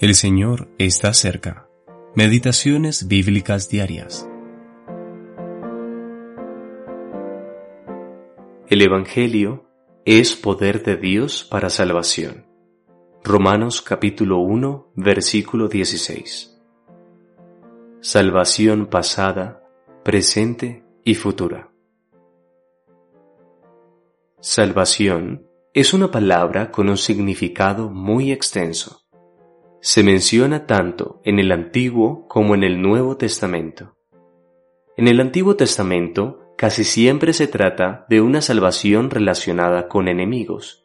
El Señor está cerca. Meditaciones bíblicas diarias. El Evangelio es poder de Dios para salvación. Romanos capítulo 1, versículo 16. Salvación pasada, presente y futura. Salvación es una palabra con un significado muy extenso se menciona tanto en el Antiguo como en el Nuevo Testamento. En el Antiguo Testamento casi siempre se trata de una salvación relacionada con enemigos.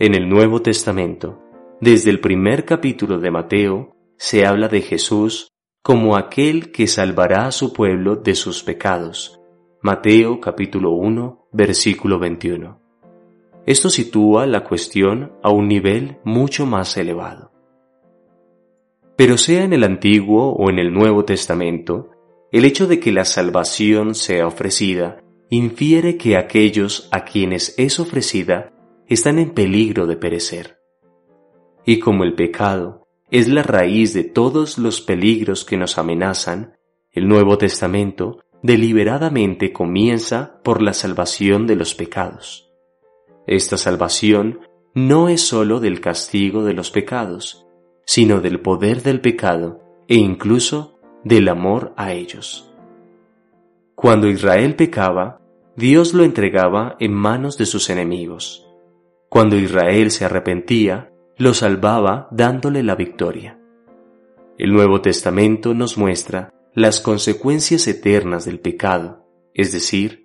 En el Nuevo Testamento, desde el primer capítulo de Mateo, se habla de Jesús como aquel que salvará a su pueblo de sus pecados. Mateo capítulo 1, versículo 21. Esto sitúa la cuestión a un nivel mucho más elevado. Pero sea en el Antiguo o en el Nuevo Testamento, el hecho de que la salvación sea ofrecida infiere que aquellos a quienes es ofrecida están en peligro de perecer. Y como el pecado es la raíz de todos los peligros que nos amenazan, el Nuevo Testamento deliberadamente comienza por la salvación de los pecados. Esta salvación no es sólo del castigo de los pecados, sino del poder del pecado e incluso del amor a ellos. Cuando Israel pecaba, Dios lo entregaba en manos de sus enemigos. Cuando Israel se arrepentía, lo salvaba dándole la victoria. El Nuevo Testamento nos muestra las consecuencias eternas del pecado, es decir,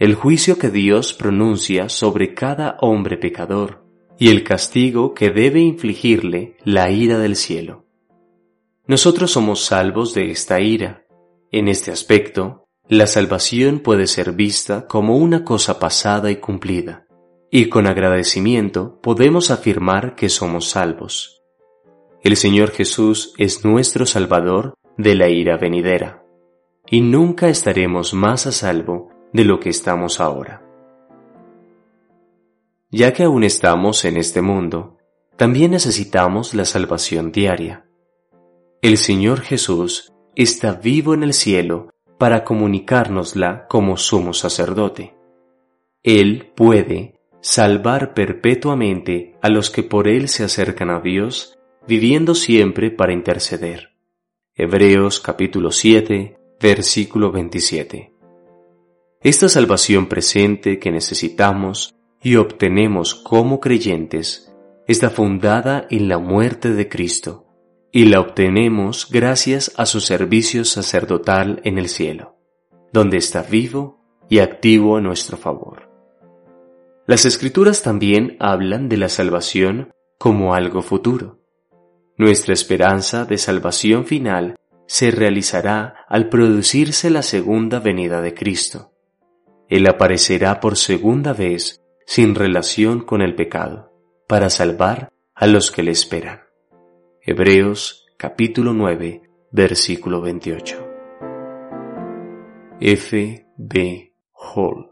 el juicio que Dios pronuncia sobre cada hombre pecador y el castigo que debe infligirle la ira del cielo. Nosotros somos salvos de esta ira. En este aspecto, la salvación puede ser vista como una cosa pasada y cumplida, y con agradecimiento podemos afirmar que somos salvos. El Señor Jesús es nuestro Salvador de la ira venidera, y nunca estaremos más a salvo de lo que estamos ahora. Ya que aún estamos en este mundo, también necesitamos la salvación diaria. El Señor Jesús está vivo en el cielo para comunicárnosla como sumo sacerdote. Él puede salvar perpetuamente a los que por Él se acercan a Dios, viviendo siempre para interceder. Hebreos capítulo 7, versículo 27. Esta salvación presente que necesitamos y obtenemos como creyentes está fundada en la muerte de Cristo y la obtenemos gracias a su servicio sacerdotal en el cielo, donde está vivo y activo a nuestro favor. Las escrituras también hablan de la salvación como algo futuro. Nuestra esperanza de salvación final se realizará al producirse la segunda venida de Cristo. Él aparecerá por segunda vez sin relación con el pecado, para salvar a los que le esperan. Hebreos capítulo 9, versículo 28. F. B. Hall